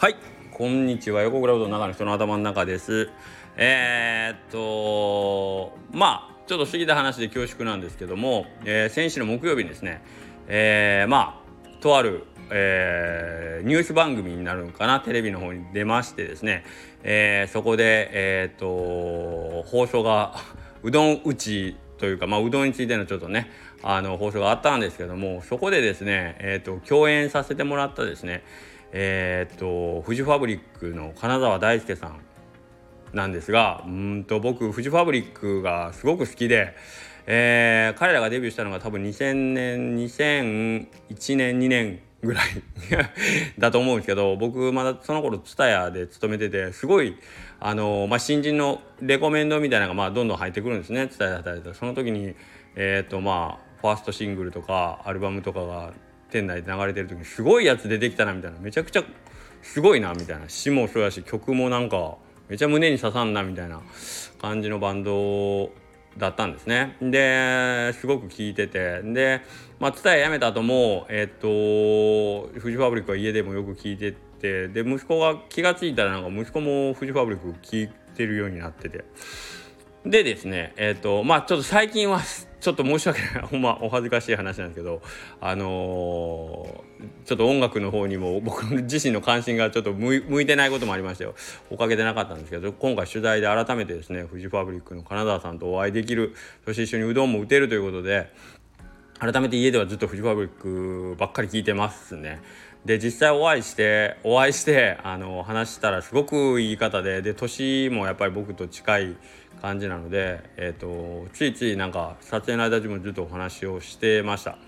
はい。こんにちは。横クラウドの中の人の頭の中です。えー、っとまあちょっと過ぎた話で恐縮なんですけども、えー、先週の木曜日にですねえー、まあとあるえー、ニュース番組になるのかなテレビの方に出ましてですね、えー、そこで、えーと、放送がうどん打ちというか、まあ、うどんについてのちょっとねあの放送があったんですけどもそこでですね、えーと共演させてもらったですねえっ、とフジファブリックの金沢大輔さんなんですがうんと僕フジファブリックがすごく好きで、えー、彼らがデビューしたのが多分2000年2001年2年ぐらい だと思うんですけど僕まだその頃 TSUTAYA で勤めててすごいあのまあ、新人のレコメンドみたいなのがまあどんどん入ってくるんですね TSUTAYA で働いてその時にえっ、とまあファーストシングルとかアルバムとかが店内で流れてる時にすごいやつ出てきたなみたいなめちゃくちゃすごいなみたいな。詩もそうやし曲もなんかめちゃ胸に刺さんなみたいな感じのバンドだったんですね。ですごく聴いてて。でまあ蔦屋辞めた後もえっ、とフジファブリックは家でもよく聴いてて。で息子が気が付いたらなんか息子もフジファブリック聴いてるようになってて。でですねえっ、とまあちょっと最近はちょっと申し訳ないほんまお恥ずかしい話なんですけどあのー、ちょっと音楽の方にも僕自身の関心がちょっと向いてないこともありましたよおかげでなかったんですけど今回取材で改めてですねフジファブリックの金沢さんとお会いできるそして一緒にうどんも打てるということで改めて家ではずっとフジファブリックばっかり聞いてますね。で実際お会いしてお会いしてあの話したらすごくいい方でで年もやっぱり僕と近い感じなので、えーと、ついついなんか撮影の間中もずっとお話をしてました。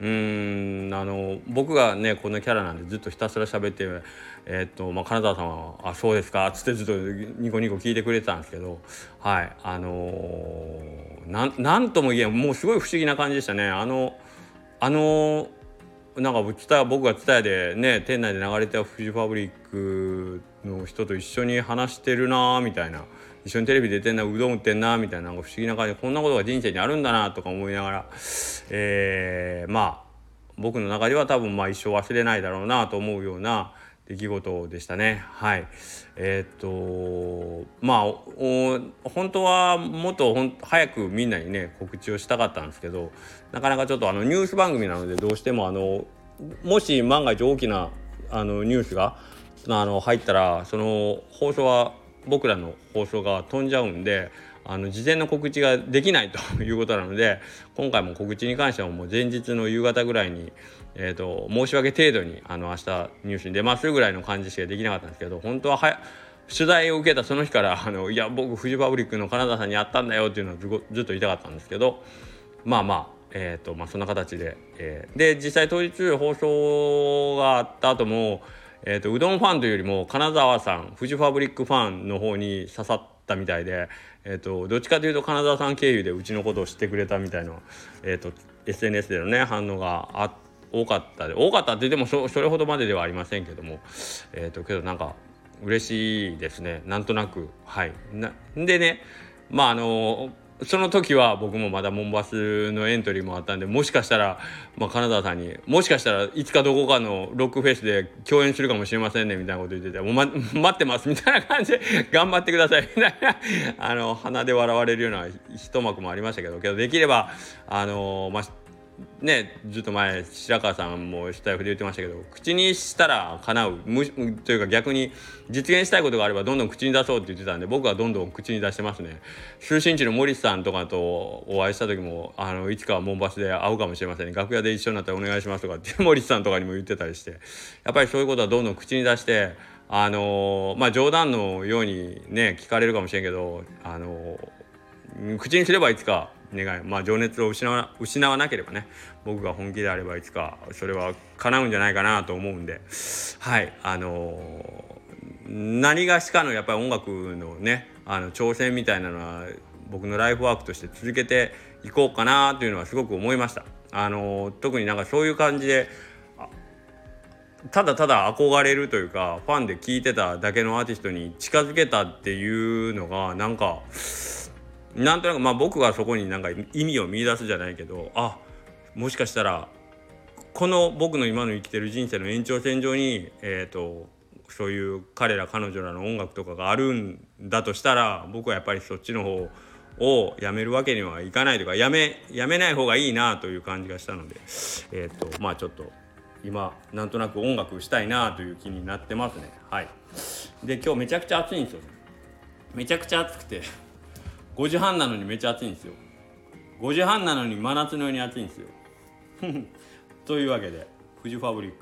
うんあの僕がねこのキャラなんでずっとひたすら喋ってえー、っとまあ金沢さんは「あそうですか」っつってずっとニコニコ聞いてくれてたんですけどはいあのー、なんとも言えんもうすごい不思議な感じでしたねあのあのなんか僕が伝えでね店内で流れたフジファブリックの人と一緒に話してるなみたいな一緒にテレビ出てんなうどん売ってんなみたいななんか不思議な感じでこんなことが人生にあるんだなとか思いながら、えー、まあ僕の中では多分まあ一生忘れないだろうなと思うような出来事でしたね。はい。えー、っとまあお本当はもっとほん早くみんなにね告知をしたかったんですけどなかなかちょっとあのニュース番組なのでどうしてもあのもし万が一大きなあのニュースがあの入ったらその放送は僕らの放送が飛んじゃうんであの事前の告知ができないと いうことなので今回も告知に関してはもう前日の夕方ぐらいに、えーと、申し訳程度にあの明日ニュースに出ますぐらいの感じしかできなかったんですけど本当はは取材を受けたその日から あのいや僕フジファブリックの金田さんに会ったんだよっていうのをずずっと言いたかったんですけどまあまあえーとまあ、そんな形で、えー、で実際当日放送があった後もえーと、うどんファンというよりも金沢さんフジファブリックファンの方に刺さったみたいで、えーと、どっちかというと金沢さん経由でうちのことを知ってくれたみたいな、えーと、SNS でのね反応があ多かったで多かったって言ってもそそれほどまでではありませんけども、えー、とけどなんか嬉しいですねなんとなくはい。なでねまああのその時は僕もまだモンバスのエントリーもあったんでもしかしたら、まあ、金沢さんにもしかしたらいつかどこかのロックフェスで共演するかもしれませんねみたいなこと言ってて「も、ま、待ってます」みたいな感じで「頑張ってください」みたいな。あの鼻で笑われるような一幕もありましたけどけどできればあのまあねずっと前白川さんもスタイフで言ってましたけど口にしたら叶う。むというか逆に実現したいことがあればどんどん口に出そうって言ってたんで僕はどんどん口に出してますね。就寝地の森さんとかとお会いした時もあのいつかはモンバスで会うかもしれませんね。楽屋で一緒になったらお願いしますとかって 森さんとかにも言ってたりして。やっぱりそういうことはどんどん口に出してあのまあ冗談のようにね聞かれるかもしれんけどあの口にすればいつか願い。まあ情熱を失わ失わなければね僕が本気であればいつかそれは叶うんじゃないかなと思うんで。はい。あのー、何がしかのやっぱり音楽のねあの挑戦みたいなのは僕のライフワークとして続けていこうかなというのはすごく思いました。あのー、特になんかそういう感じでただただ憧れるというかファンで聴いてただけのアーティストに近づけたっていうのがなんかなんとなくまあ僕がそこになんか意味を見出すじゃないけどあもしかしたらこの僕の今の生きてる人生の延長線上に、えーと、そういう彼ら彼女らの音楽とかがあるんだとしたら僕はやっぱりそっちの方をやめるわけにはいかないとかやめやめない方がいいなという感じがしたのでえっ、とまあちょっと今なんとなく音楽したいなという気になってますね。はい。で今日めちゃくちゃ暑いんですよめちゃくちゃ暑くて5時半なのにめっちゃ暑いんですよ。5時半なのに真夏のように暑いんですよ。というわけで富士ファブリック。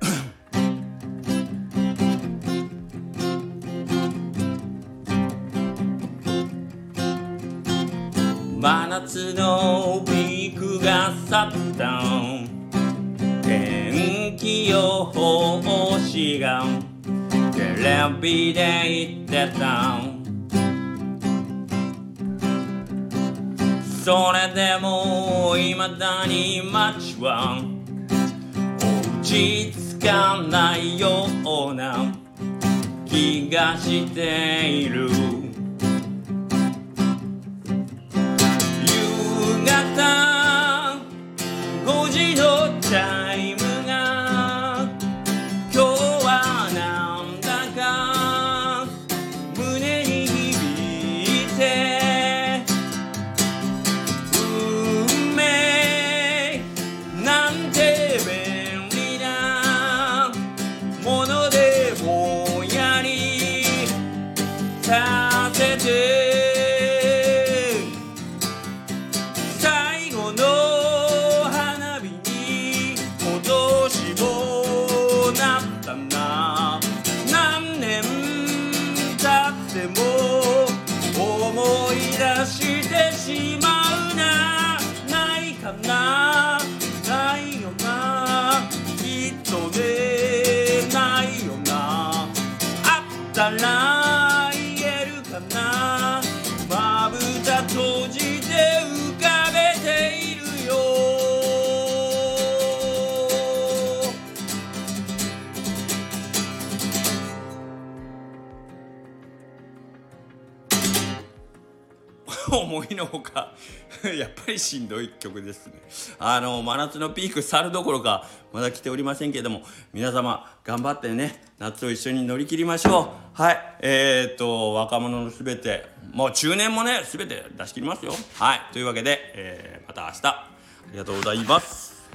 真夏のピークが去った予報士がテレビで言ってたそれでも未だに街は落ち着かないような気がしている。経っても思い出してしまうな。ないかな？ないよな？きっとねないよな。あったら思いのほか やっぱりしんどい曲ですね。あの真夏のピーク去るどころかまだ来ておりませんけれども皆様頑張ってね夏を一緒に乗り切りましょう。はい。えー、っと若者のすべてもう中年もねすべて出し切りますよ。はい。というわけで、えーまた明日。ありがとうございます。